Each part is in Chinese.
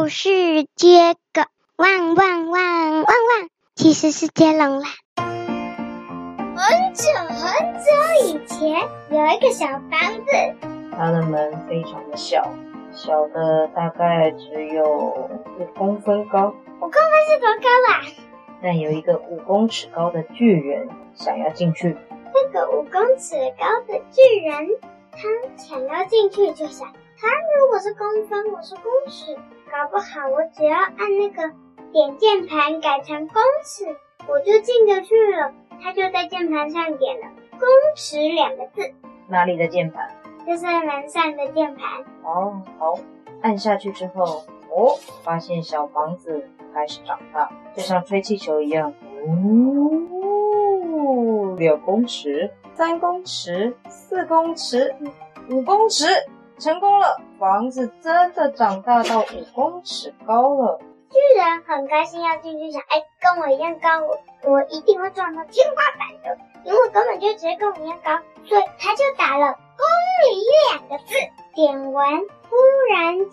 不是接狗，汪汪汪汪汪，其实是接龙啦。很久很久以前，有一个小房子，它的门非常的小，小的大概只有五公分高。五公分是多高啊？但有一个五公尺高的巨人想要进去。那个五公尺高的巨人，他想要进去就想。他如果是公分，我是公尺，搞不好我只要按那个点键盘改成公尺，我就进得去了。他就在键盘上点了“公尺”两个字。哪里的键盘？就是门上的键盘。哦，好，按下去之后，哦，发现小房子开始长大，就像吹气球一样。哦，两公尺，三公尺，四公尺，五公尺。成功了，房子真的长大到五公尺高了。巨人很开心要进去，想，哎，跟我一样高，我我一定会撞到天花板的，因为根本就直接跟我一样高，所以他就打了“公里”两个字，点完，突然间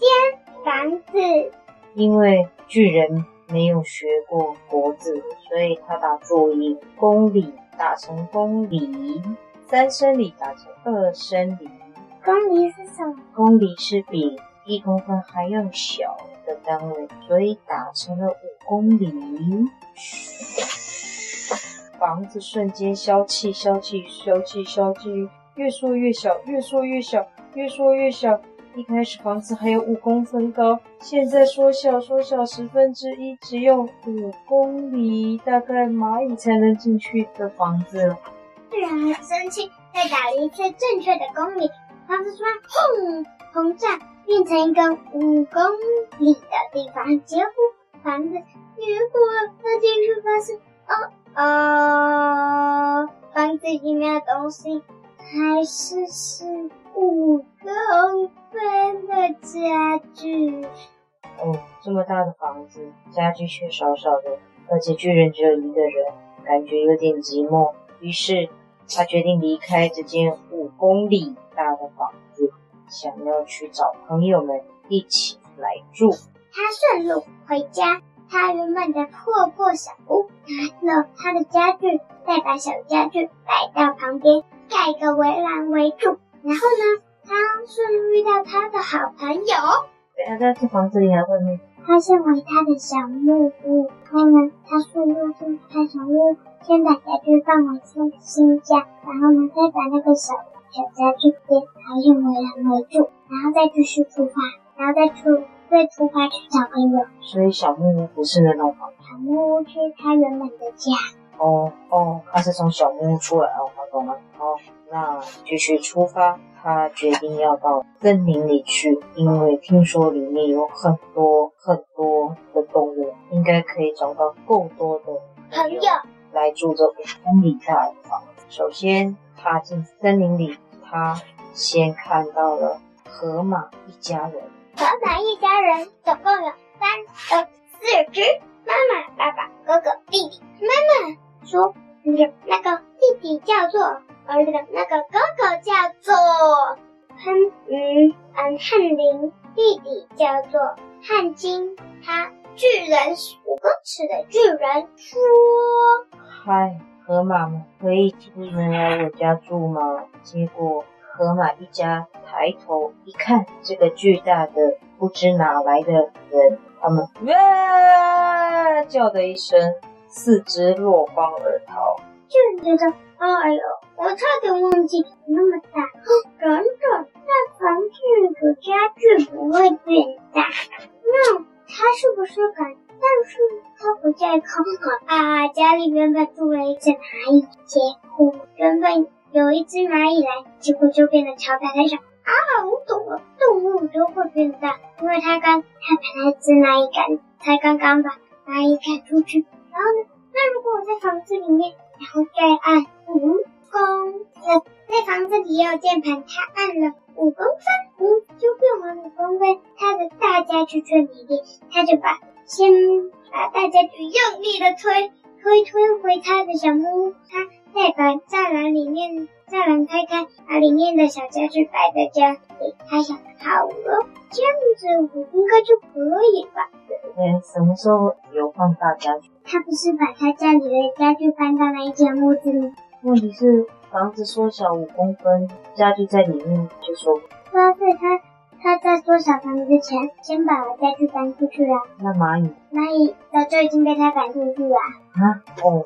房子。因为巨人没有学过国字，所以他打注音“公里”打成“公里”，三声里打成二声里。公里是什么？公里是比一公分还要小的单位，所以打成了五公里。房子瞬间消气，消气，消气，消气，越缩越小，越缩越小，越缩越小。一开始房子还有五公分高，现在缩小，缩小十分之一，只有五公里，大概蚂蚁才能进去的房子了。巨人很生气，再打了一次正确的公里。房子突然轰膨胀，变成一个五公里的地方。结果房子结果他进去发现，哦哦，房子里面的东西还是是五公分的家具。哦，这么大的房子，家具却少少的，而且巨人只有一个人，感觉有点寂寞。于是他决定离开这间五公里大的房子，想要去找朋友们一起来住。他顺路回家，他原本的破破小屋，拿了他的家具，再把小家具摆到旁边，盖个围栏围住。然后呢，他顺路遇到他的好朋友。对啊，在这房子里还会面？他先回他的小木屋，然后呢，他顺路进他小木屋，先把家具放回新新家，然后呢，再把那个小。小家具店，还用围栏围住，然后再继续出发，然后再出再出发去找朋友。所以小木屋不是那栋房，小木屋是他原本的家。哦哦，他是从小木屋出来哦，我懂了。好，那继续出发，他决定要到森林里去，因为听说里面有很多很多的动物，应该可以找到够多的朋友来住这五公里大的房子。首先。踏进森林里，他先看到了河马一家人。河马一家人总共有三呃四只，妈妈、爸爸、哥哥、弟弟。妈妈说：“那个弟弟叫做儿子的那个哥哥叫做汉嗯嗯汉林，弟弟叫做汉金。他巨人五公尺的巨人说：嗨。”河马们可以请你们来我家住吗？结果河马一家抬头一看，这个巨大的不知哪来的人，他们哇叫的一声，四肢落荒而逃。就觉得，哎呦，我差点忘记那么大。等等，那房子的家具不会变大，那它是不是敢？是他不在空啊！家里原本住了一只蚂蚁，结果原本有一只蚂蚁来，结果就变得超大。他想啊，我懂了，动物都会变大，因为他刚他把那只蚂蚁赶，才刚刚把蚂蚁赶出去。然后呢，那如果我在房子里面，然后再按五公分，在房子里也有键盘，他力的推推推回他的小木屋，他再把栅栏里面栅栏开开，把里面的小家具摆在家里，他想好了，这样子我应该就可以吧？对，什么时候有放大家具？他不是把他家里的家具搬到那一间屋子吗？问题是房子缩小五公分，家具在里面就说。说对他。他在缩小房子之前，先把家具搬出去了。那蚂蚁，蚂蚁早就已经被他赶出去了。啊，哦，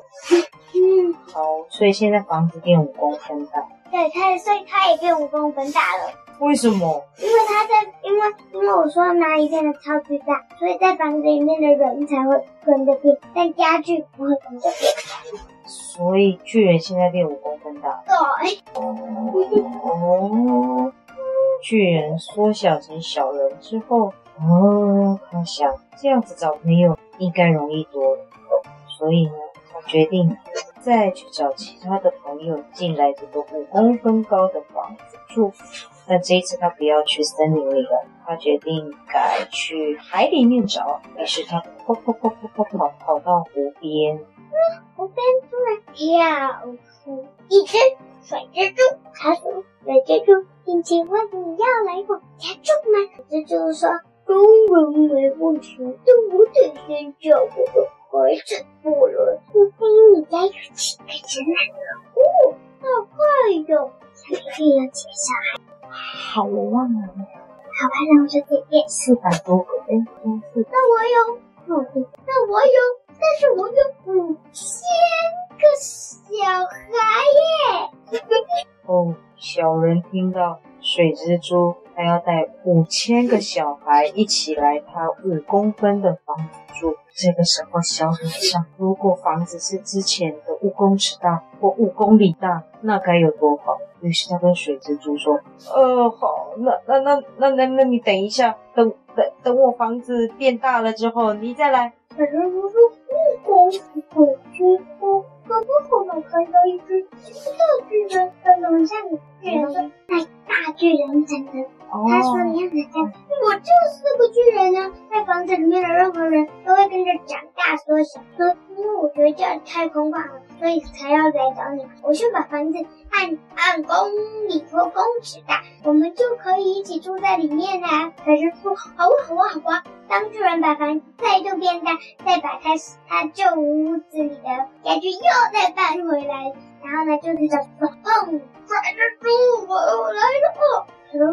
嗯，好，所以现在房子变五公分大。对，他，所以他也变五公分大了。为什么？因为他在，因为因为我说蚂蚁变得超级大，所以在房子里面的人才会跟着变，但家具不会跟着变。所以巨人现在变五公分大。对。哦。巨人缩小成小人之后，哦，他想这样子找朋友应该容易多了，所以呢，他决定再去找其他的朋友进来这个五公分高的房子住。但这一次他不要去森林里了，他决定改去海里面找。于是他跑跑跑跑跑跑跑到湖边，湖边突然跳出一只水蜘蛛，他说：“水蜘蛛。”请问你要来我家住吗？蜘蛛说：“当然没问题，但我得先叫我的孩子过来。我猜你家有几个人啊？哦，好快哟！下个月有几个小孩？好，我忘了。好吧，那我就点点四百多个。哎，四。那我有，那我有，但是我有五千个小孩耶！哦。小人听到水蜘蛛还要带五千个小孩一起来他五公分的房子住，这个时候小人想，如果房子是之前的五公尺大或五公里大，那该有多好。于是他跟水蜘蛛说：“呃，好，那那那那那那你等一下，等等等我房子变大了之后，你再来。”反正就是一只狗狗几乎都不可能看到一只大巨人在楼下面巨人在大巨人在楼他说的样子叫我就是个巨人啊！在房子里面的任何人都会跟着长大缩小。说，因为我觉得这样太空旷了，所以才要来找你。我先把房子按按公里或公尺大，我们就可以一起住在里面啦。”可是说：“好啊，好啊，好啊！”当巨人把房子再度变大，再把他他旧屋子里的家具又再搬回来，然后呢，就是找说：“砰！水蜘蛛，我来了！”他说：“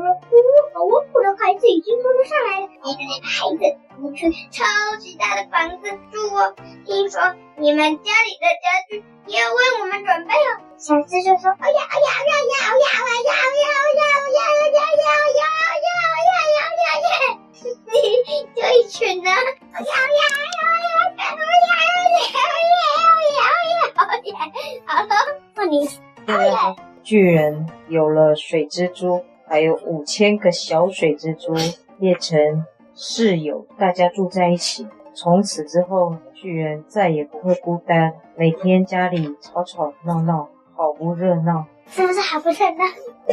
好啊，我的孩子已经跟得上来了。你的孩子，我们去超级大的房子住哦。听说你们家里的家具也为我们准备了。”小智就说：“哎呀，哎呀，哎呀，哎呀，哎呀，哎呀，哎呀，哎呀，哎呀，哎呀，哎呀，哎呀，哎呀，哎呀，哎呀，哎呀，哎呀，就一群呢。哎呀，哎呀，哎呀，哎呀，哎呀，哎呀，哎呀，哎呀，哎呀，好了，那你，哎呀，巨人有了水蜘蛛。”还有五千个小水蜘蛛变成室友，大家住在一起。从此之后，巨人再也不会孤单。每天家里吵吵闹闹，好不热闹。是不是好不热闹？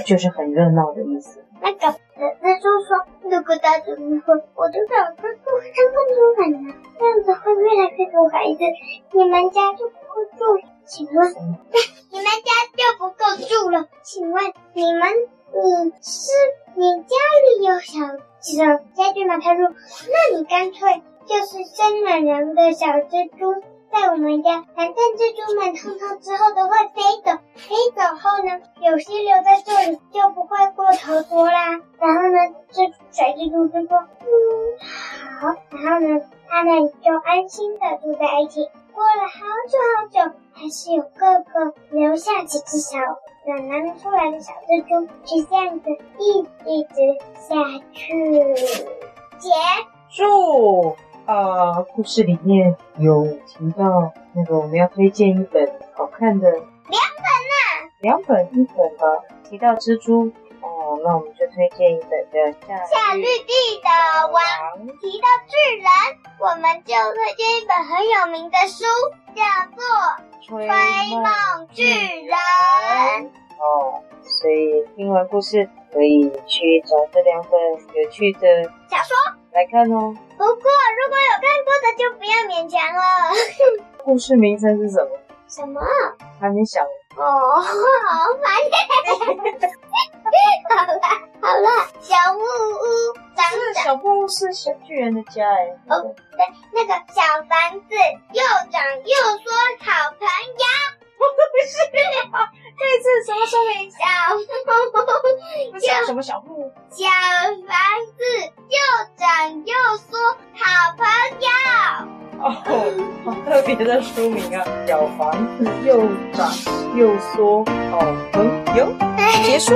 就是很热闹的意思。那个蜘蛛说：“如果大家不会，我就找个住三分钟很难，这样子会越来越多孩子，你们家就不够住。请问，你们家就不够住了？请问你们？”你是你家里有小几个家具吗？他说，那你干脆就是生冷人的小蜘蛛在我们家，反正蜘蛛们通通之后都会飞走，飞走后呢，有些留在这里就不会过头多啦。然后呢，这小蜘蛛就说，嗯，好。然后呢，他们就安心的住在一起。过了好久好久，还是有个个留下几只小。软囊出来的小蜘蛛，就这样子一一直下去。结束。啊，故事里面有提到那个我们要推荐一本好看的两本呢，两本一本吧。提到蜘蛛哦，那我们就推荐一本的《夏绿蒂的王》。提到巨人，我们就推荐一本很有名的书，叫做。吹梦巨人哦，所以听完故事可以去找这两本有趣的小说来看哦。不过如果有看过的就不要勉强了。故事名称是什么？什么？还没想。哦，好烦！好 了好了，小木屋长长，小木屋是小巨人的家哎。哦，对，那个小房子又长又说好朋友，不是啊？这次什么说明？小木屋 小什么小木屋？小房子又长又说好朋友。哦，好特别的书名啊！小房子又长又说好朋友，结束。